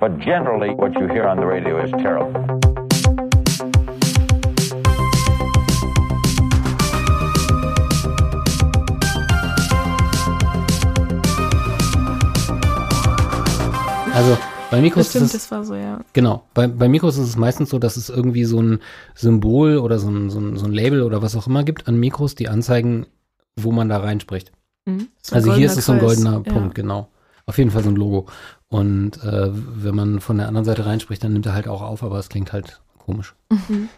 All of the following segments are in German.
But generally, what you hear on the radio is terrible. Also bei Mikros Das stimmt, ist es, das war so, ja. genau, bei, bei Mikros ist es meistens so, dass es irgendwie so ein Symbol oder so ein, so, ein, so ein Label oder was auch immer gibt an Mikros, die anzeigen, wo man da reinspricht. Mhm. So Also hier ist es so ein Kreis. goldener Ja. Punkt, genau. Auf jeden Fall so ein Logo. Und äh, wenn man von der anderen Seite reinspricht, dann nimmt er halt auch auf, aber es klingt halt komisch. Mhm.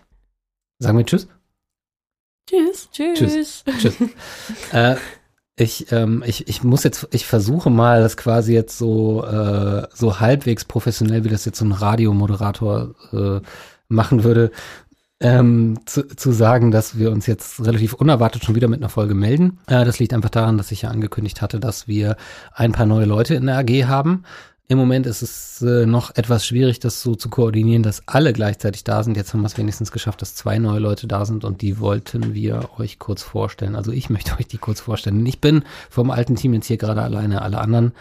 Sagen wir Tschüss? Tschüss. Tschüss. Tschüss. äh, ich, ähm, ich, ich muss jetzt, ich versuche mal, das quasi jetzt so, äh, so halbwegs professionell, wie das jetzt so ein Radiomoderator äh, machen würde, ähm, zu, zu sagen, dass wir uns jetzt relativ unerwartet schon wieder mit einer Folge melden. Äh, das liegt einfach daran, dass ich ja angekündigt hatte, dass wir ein paar neue Leute in der AG haben. Im Moment ist es äh, noch etwas schwierig, das so zu koordinieren, dass alle gleichzeitig da sind. Jetzt haben wir es wenigstens geschafft, dass zwei neue Leute da sind und die wollten wir euch kurz vorstellen. Also ich möchte euch die kurz vorstellen. Ich bin vom alten Team jetzt hier gerade alleine. Alle anderen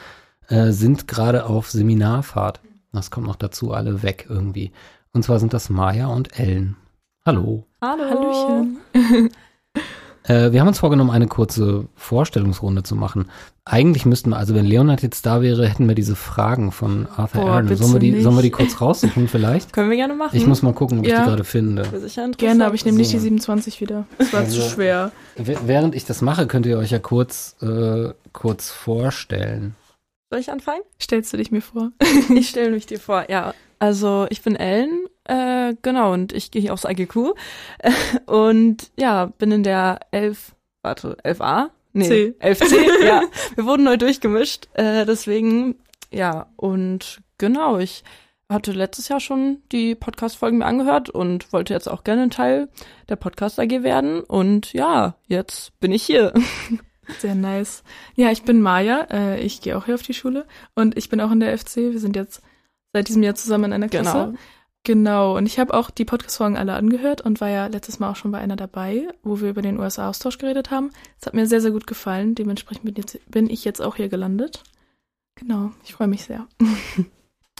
äh, sind gerade auf Seminarfahrt. Das kommt noch dazu, alle weg irgendwie. Und zwar sind das Maya und Ellen. Hallo. Hallo. Hallöchen. Äh, wir haben uns vorgenommen, eine kurze Vorstellungsrunde zu machen. Eigentlich müssten wir, also wenn Leonard jetzt da wäre, hätten wir diese Fragen von Arthur Boah, Aaron. Sollen wir, die, nicht. sollen wir die kurz raussuchen vielleicht? Können wir gerne machen. Ich muss mal gucken, ob ich Ja. die gerade finde. Gerne, aber ich nehme nicht So. die 27 wieder. Das war Also- zu schwer. Während ich das mache, könnt ihr euch ja kurz, äh, kurz vorstellen. Soll ich anfangen? Stellst du dich mir vor? Ich stelle mich dir vor, ja. Also ich bin Ellen, äh, genau, und ich gehe hier aufs IGQ. Und ja, bin in der 11, warte, 11a? Nee, C. 11c, ja. Wir wurden neu durchgemischt, äh, deswegen, ja, und genau, ich hatte letztes Jahr schon die Podcast-Folgen mir angehört und wollte jetzt auch gerne ein Teil der Podcast AG werden. Und ja, jetzt bin ich hier. Sehr nice. Ja, ich bin Maja. Äh, ich gehe auch hier auf die Schule und ich bin auch in der FC. Wir sind jetzt seit diesem Jahr zusammen in einer Klasse. Genau. Genau. Und ich habe auch die Podcast-Folgen alle angehört und war ja letztes Mal auch schon bei einer dabei, wo wir über den USA-Austausch geredet haben. Es hat mir sehr, sehr gut gefallen. Dementsprechend bin, jetzt, bin ich jetzt auch hier gelandet. Genau. Ich freue mich sehr.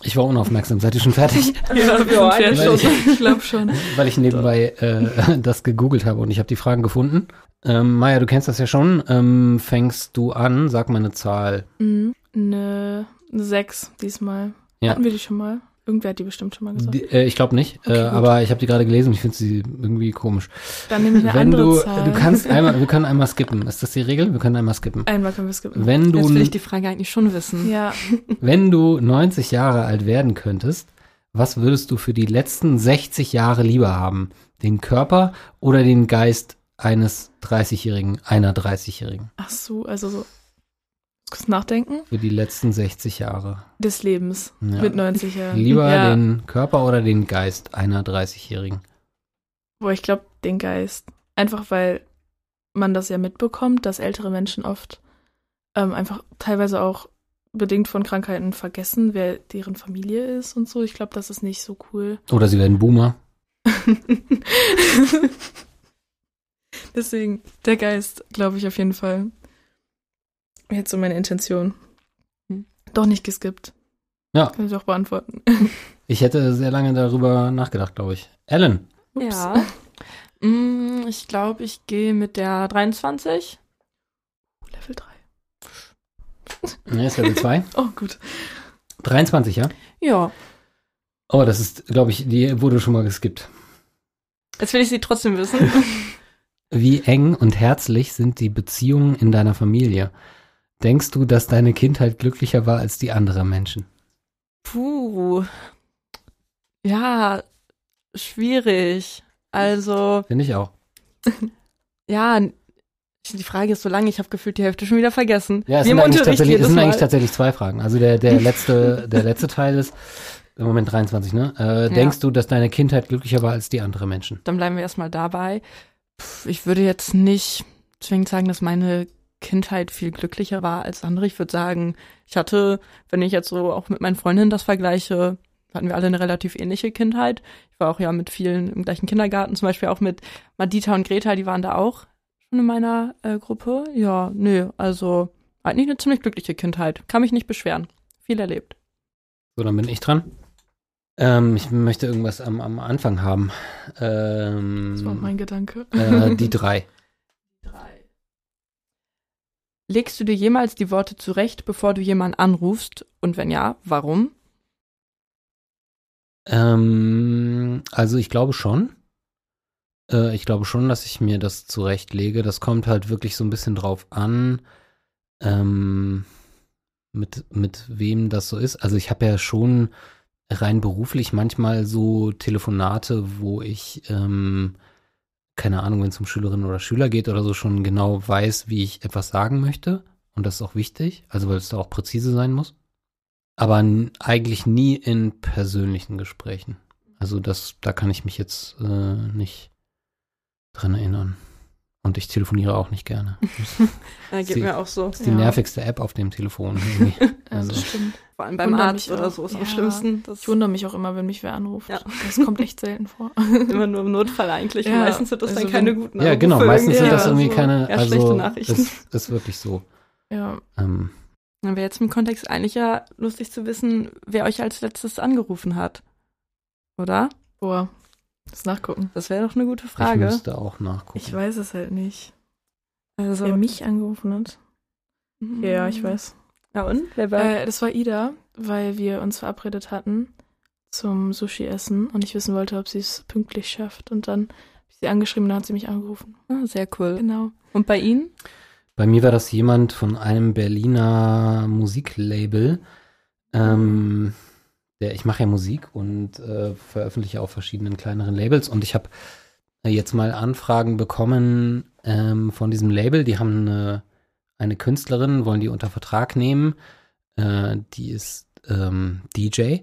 Ich war unaufmerksam. Seid ihr schon fertig? Ja, ja, eigentlich schon. Ich glaube schon. Weil ich nebenbei äh, das gegoogelt habe und ich habe die Fragen gefunden. Ähm, Maja, du kennst das ja schon. Ähm, fängst du an? Sag mal eine Zahl. Mhm. Eine 6 diesmal. Ja. Hatten wir die schon mal? Irgendwer hat die bestimmt schon mal gesagt. Die, äh, ich glaube nicht, Okay, äh, aber ich habe die gerade gelesen und ich finde sie irgendwie komisch. Dann nehme ich eine Wenn andere du, Zahl. du kannst einmal, wir können einmal skippen. Ist das die Regel? Wir können einmal skippen. Einmal können wir skippen. Wenn Jetzt du, will ich die Frage eigentlich schon wissen. Ja, wenn du 90 Jahre alt werden könntest, was würdest du für die letzten 60 Jahre lieber haben? Den Körper oder den Geist eines 30-Jährigen, einer 30-Jährigen? ach so, also so. Kurz nachdenken. Für die letzten 60 Jahre. Des Lebens. Ja. Mit 90 Jahren. Lieber ja. den Körper oder den Geist einer 30-Jährigen? Boah, ich glaube, den Geist. Einfach weil man das ja mitbekommt, dass ältere Menschen oft ähm, einfach teilweise auch bedingt von Krankheiten vergessen, wer deren Familie ist und so. Ich glaube, das ist nicht so cool. Oder sie werden Boomer. Deswegen, der Geist, glaube ich auf jeden Fall. Jetzt so meine Intention. Hm. Doch nicht geskippt. Ja. Kann ich auch beantworten. Ich hätte sehr lange darüber nachgedacht, glaube ich. Ellen, Ups. Ja. Mm, ich glaube, ich gehe mit der 23. Level 3. ne, ist Level 2. Oh, gut. 23, ja? Ja. Oh, das ist, glaube ich, die wurde schon mal geskippt. Jetzt will ich sie trotzdem wissen. Wie eng und herzlich sind die Beziehungen in deiner Familie? Denkst du, dass deine Kindheit glücklicher war als die anderer Menschen? Puh. Ja, schwierig. Also, Finde ich auch. ja, die Frage ist so lang, ich habe gefühlt die Hälfte schon wieder vergessen. Ja, es sind, eigentlich tatsächlich, es sind eigentlich tatsächlich zwei Fragen. Also der, der letzte, der letzte Teil ist, im Moment 23, ne? Äh, Denkst du, dass deine Kindheit glücklicher war als die anderen Menschen? Dann bleiben wir erstmal dabei. Pff, Ich würde jetzt nicht zwingend sagen, dass meine Kindheit viel glücklicher war als andere. Ich würde sagen, ich hatte, wenn ich jetzt so auch mit meinen Freundinnen das vergleiche, hatten wir alle eine relativ ähnliche Kindheit. Ich war auch ja mit vielen im gleichen Kindergarten, zum Beispiel auch mit Madita und Greta, die waren da auch schon in meiner äh, Gruppe. Ja, nö, also eigentlich eine ziemlich glückliche Kindheit. Kann mich nicht beschweren. Viel erlebt. So, dann bin ich dran. Ähm, ich möchte irgendwas am, am Anfang haben. Ähm, Das war mein Gedanke. äh, die. Drei. Legst du dir jemals die Worte zurecht, bevor du jemanden anrufst? Und wenn ja, warum? Ähm, also ich glaube schon. Äh, ich glaube schon, dass ich mir das zurechtlege. Das kommt halt wirklich so ein bisschen drauf an, ähm, mit, mit wem das so ist. Also ich habe ja schon rein beruflich manchmal so Telefonate, wo ich, ähm, keine Ahnung, wenn es um Schülerinnen oder Schüler geht oder so, schon genau weiß, wie ich etwas sagen möchte. Und das ist auch wichtig, also weil es da auch präzise sein muss. Aber eigentlich nie in persönlichen Gesprächen. Also das, da kann ich mich jetzt äh, nicht dran erinnern. Und ich telefoniere auch nicht gerne. Ja, geht Sie- mir auch so. Das ist die Ja. nervigste App auf dem Telefon. Also, Also, stimmt. Vor allem beim Arzt oder so ist am Ja. schlimmsten. Das Ich wundere mich auch immer, wenn mich wer anruft. Ja. Das kommt echt selten vor. immer nur im Notfall eigentlich. Ja, Meistens sind das also dann keine wenn- guten ja, genau. Meistens sind das irgendwie so. keine, also schlechte Nachrichten. ist, ist wirklich so. Ja, Ähm, Dann wäre jetzt im Kontext eigentlich ja lustig zu wissen, wer euch als letztes angerufen hat. Oder? boah. Das nachgucken. Das wäre doch eine gute ich Frage. müsste auch nachgucken. Ich weiß es halt nicht. Also, Wer mich angerufen hat. Mhm. Ja, ich weiß. Ja, und? Wer war? Äh, das war Ida, weil wir uns verabredet hatten zum Sushi-Essen und ich wissen wollte, ob sie es pünktlich schafft. Und dann habe ich sie angeschrieben und dann hat sie mich angerufen. Ah, sehr cool. Genau. Und bei Ihnen? Bei mir war das jemand von einem Berliner Musiklabel. Ähm, der, ich mache ja Musik und äh, veröffentliche auf verschiedenen kleineren Labels und ich habe jetzt mal Anfragen bekommen ähm, von diesem Label. Die haben eine, eine Künstlerin, wollen die unter Vertrag nehmen. Äh, die ist ähm, DJ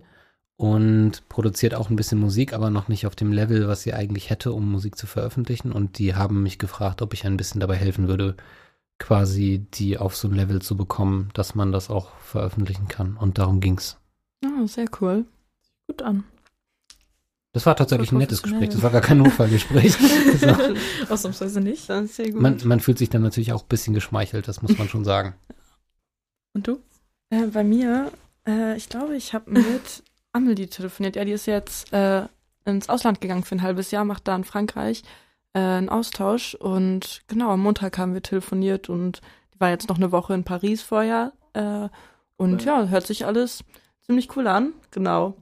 und produziert auch ein bisschen Musik, aber noch nicht auf dem Level, was sie eigentlich hätte, um Musik zu veröffentlichen. Und die haben mich gefragt, ob ich ein bisschen dabei helfen würde, quasi die auf so ein Level zu bekommen, dass man das auch veröffentlichen kann. Und darum ging's. Ah, sehr cool. Gut an. Das war tatsächlich ein nettes. Gespräch. Das war gar kein Notfallgespräch. Ausnahmsweise nicht. Dann ist sehr gut. man, man fühlt sich dann natürlich auch ein bisschen geschmeichelt, das muss man schon sagen. Und du? Äh, bei mir, äh, ich glaube, ich habe mit Amelie telefoniert. Ja, die ist jetzt äh, ins Ausland gegangen für ein halbes Jahr, macht da in Frankreich äh, einen Austausch. Und genau, am Montag haben wir telefoniert und die war jetzt noch eine Woche in Paris vorher. Äh, und Cool. ja, hört sich alles ziemlich cool an. Genau.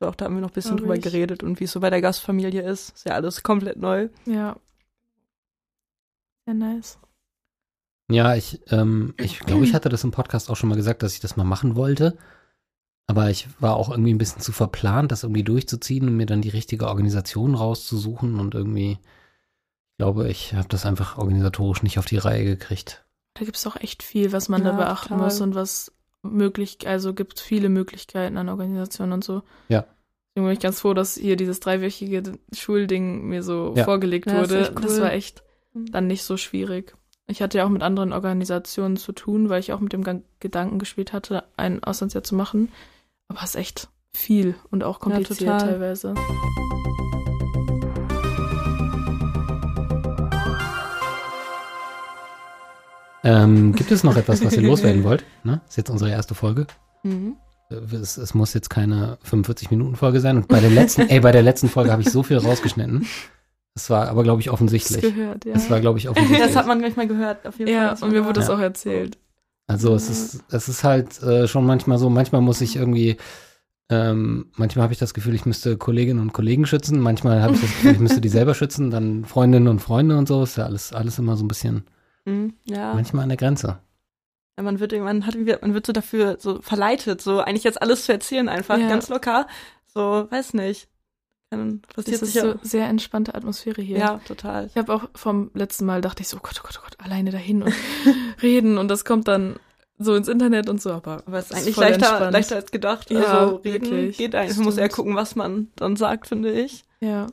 Doch, da haben wir noch ein bisschen Glaub drüber ich. geredet und wie es so bei der Gastfamilie ist. Ist ja alles komplett neu. Ja. Sehr nice. Ja, ich, ähm, ich glaube, ich hatte das im Podcast auch schon mal gesagt, dass ich das mal machen wollte. Aber ich war auch irgendwie ein bisschen zu verplant, das irgendwie durchzuziehen und mir dann die richtige Organisation rauszusuchen. Und irgendwie, ich glaube, ich habe das einfach organisatorisch nicht auf die Reihe gekriegt. Da gibt es auch echt viel, was man Ja, da beachten total. muss und was möglich, also gibt viele Möglichkeiten an Organisationen und so. Ja. Deswegen bin ich ganz froh, dass hier dieses dreiwöchige Schulding mir so Ja. vorgelegt Ja, das wurde. Das cool. war echt dann nicht so schwierig. Ich hatte ja auch mit anderen Organisationen zu tun, weil ich auch mit dem Gedanken gespielt hatte, ein Auslandsjahr zu machen. Aber es ist echt viel und auch kompliziert total. teilweise. Ähm, gibt es noch etwas, was ihr loswerden wollt? Ne? Ist jetzt unsere erste Folge. Mhm. Äh, Es, es muss jetzt keine 45-Minuten-Folge sein. Und bei der letzten, ey, bei der letzten Folge habe ich so viel rausgeschnitten. Es war aber, glaube ich, Das offensichtlich. gehört, ja. Es war, glaube ich, offensichtlich. Das hat man gleich mal gehört, auf jeden Fall. ja, Das und mir wurde das Ja. auch erzählt. Also es ist, es ist halt äh, schon manchmal so, manchmal muss ich irgendwie, ähm, manchmal habe ich das Gefühl, ich müsste Kolleginnen und Kollegen schützen, manchmal habe ich das Gefühl, ich müsste die selber schützen, dann Freundinnen und Freunde und so, ist ja alles, alles immer so ein bisschen, Mhm, ja. manchmal an der Grenze. Ja, man wird irgendwann hat man wird so dafür so verleitet, so eigentlich jetzt alles zu erzählen einfach Ja. ganz locker. So, weiß nicht. Dann Das ist sich so sehr entspannte Atmosphäre hier. Ja, total. Ich habe auch vom letzten Mal dachte ich so, oh Gott, oh Gott, oh Gott, alleine dahin und reden und das kommt dann so ins Internet und so, aber Aber es ist eigentlich voll leichter, entspannt. leichter als gedacht. Ja, also reden wirklich. geht eigentlich. Man muss eher gucken, was man dann sagt, finde ich. ja,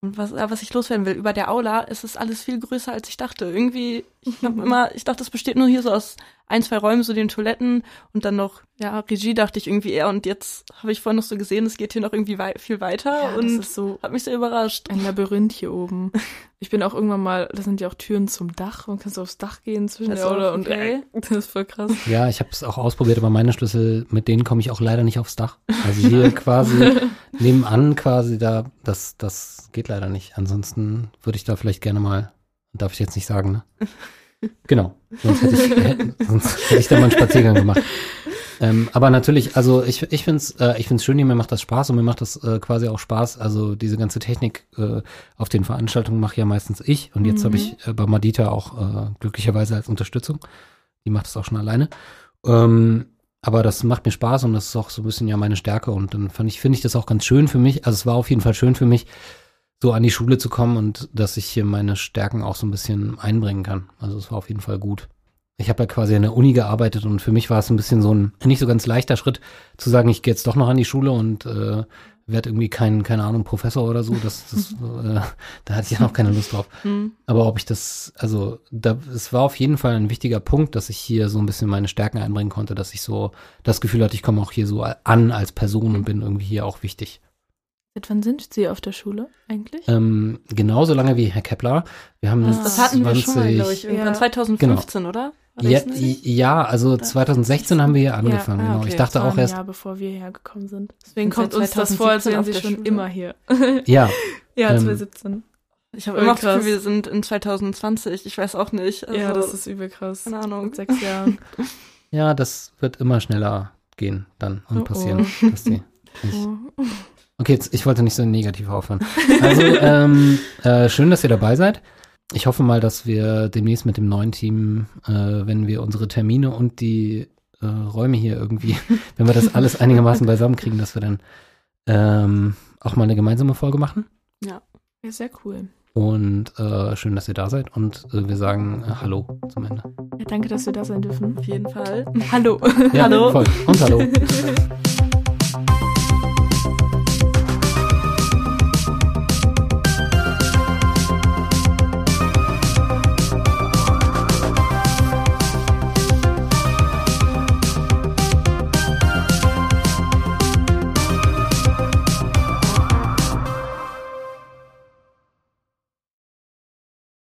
Und was, was ich loswerden will, über der Aula ist es alles viel größer, als ich dachte. Irgendwie, ich hab immer, ich dachte, es besteht nur hier so aus ein, zwei Räumen, so den Toiletten und dann noch, ja, Regie dachte ich irgendwie eher. Und jetzt habe ich vorhin noch so gesehen, es geht hier noch irgendwie wei viel weiter Ja, das und ist so hat mich sehr überrascht. ein Labyrinth hier oben. Ich bin auch irgendwann mal, das sind ja auch Türen zum Dach. Man kann so aufs Dach gehen zwischen Das der auch und okay. das ist voll krass. Ja, ich habe es auch ausprobiert, aber meine Schlüssel, mit denen komme ich auch leider nicht aufs Dach. Also hier quasi nebenan quasi da, das, das geht leider nicht. Ansonsten würde ich da vielleicht gerne mal, darf ich jetzt nicht sagen, ne? Genau. Sonst hätte ich, äh, sonst hätte ich da mal einen Spaziergang gemacht. Ähm, aber natürlich, also ich, ich finde es äh, ich find's schön, mir macht das Spaß und mir macht das äh, quasi auch Spaß. Also diese ganze Technik äh, auf den Veranstaltungen mache ja meistens ich. Und jetzt Mhm. habe ich äh, bei Madita auch äh, glücklicherweise als Unterstützung. Die macht das auch schon alleine. Ähm, aber das macht mir Spaß und das ist auch so ein bisschen ja meine Stärke. Und dann fand ich, finde ich das auch ganz schön für mich. Also es war auf jeden Fall schön für mich, so an die Schule zu kommen und dass ich hier meine Stärken auch so ein bisschen einbringen kann. Also es war auf jeden Fall gut. Ich habe ja quasi an der Uni gearbeitet und für mich war es ein bisschen so ein nicht so ganz leichter Schritt zu sagen, ich gehe jetzt doch noch an die Schule und äh, werde irgendwie kein, keine Ahnung, Professor oder so. Das, das, äh, da hatte ich ja noch keine Lust drauf. Hm. Aber ob ich das, also da, es war auf jeden Fall ein wichtiger Punkt, dass ich hier so ein bisschen meine Stärken einbringen konnte, dass ich so das Gefühl hatte, ich komme auch hier so an als Person und bin irgendwie hier auch wichtig. Seit wann sind Sie auf der Schule eigentlich? Ähm, genauso lange wie Herr Kepler. Wir haben Ah. Das hatten wir schon mal, 20 glaube ich, irgendwann Ja. 2015, oder? War Ja, das ja, also 2016 haben wir hier angefangen, ah, genau. okay. Ich dachte Das war auch ein erst, Jahr bevor wir hergekommen sind. Deswegen Sind kommt uns das vor, als 2017 wären Sie schon Schule? immer hier. ja, ja, Ähm, 2017. Ich habe immer das. Gefühl, wir sind in 2020. Ich weiß auch nicht. Also, ja, das ist übel krass. keine Ahnung. Mit sechs Jahren. ja, das wird immer schneller gehen dann und Oh, oh. passieren. Dass die, ich, Oh. Okay, jetzt, ich wollte nicht so negativ aufhören. Also, ähm, äh, schön, dass ihr dabei seid. Ich hoffe mal, dass wir demnächst mit dem neuen Team, äh, wenn wir unsere Termine und die äh, Räume hier irgendwie, wenn wir das alles einigermaßen beisammen kriegen, dass wir dann ähm, auch mal eine gemeinsame Folge machen. Ja, sehr cool. Und äh, schön, dass ihr da seid. Und äh, wir sagen äh, Hallo zum Ende. Ja, danke, dass wir da sein dürfen. Auf jeden Fall. Hallo. Ja, Hallo. Voll. Und Hallo.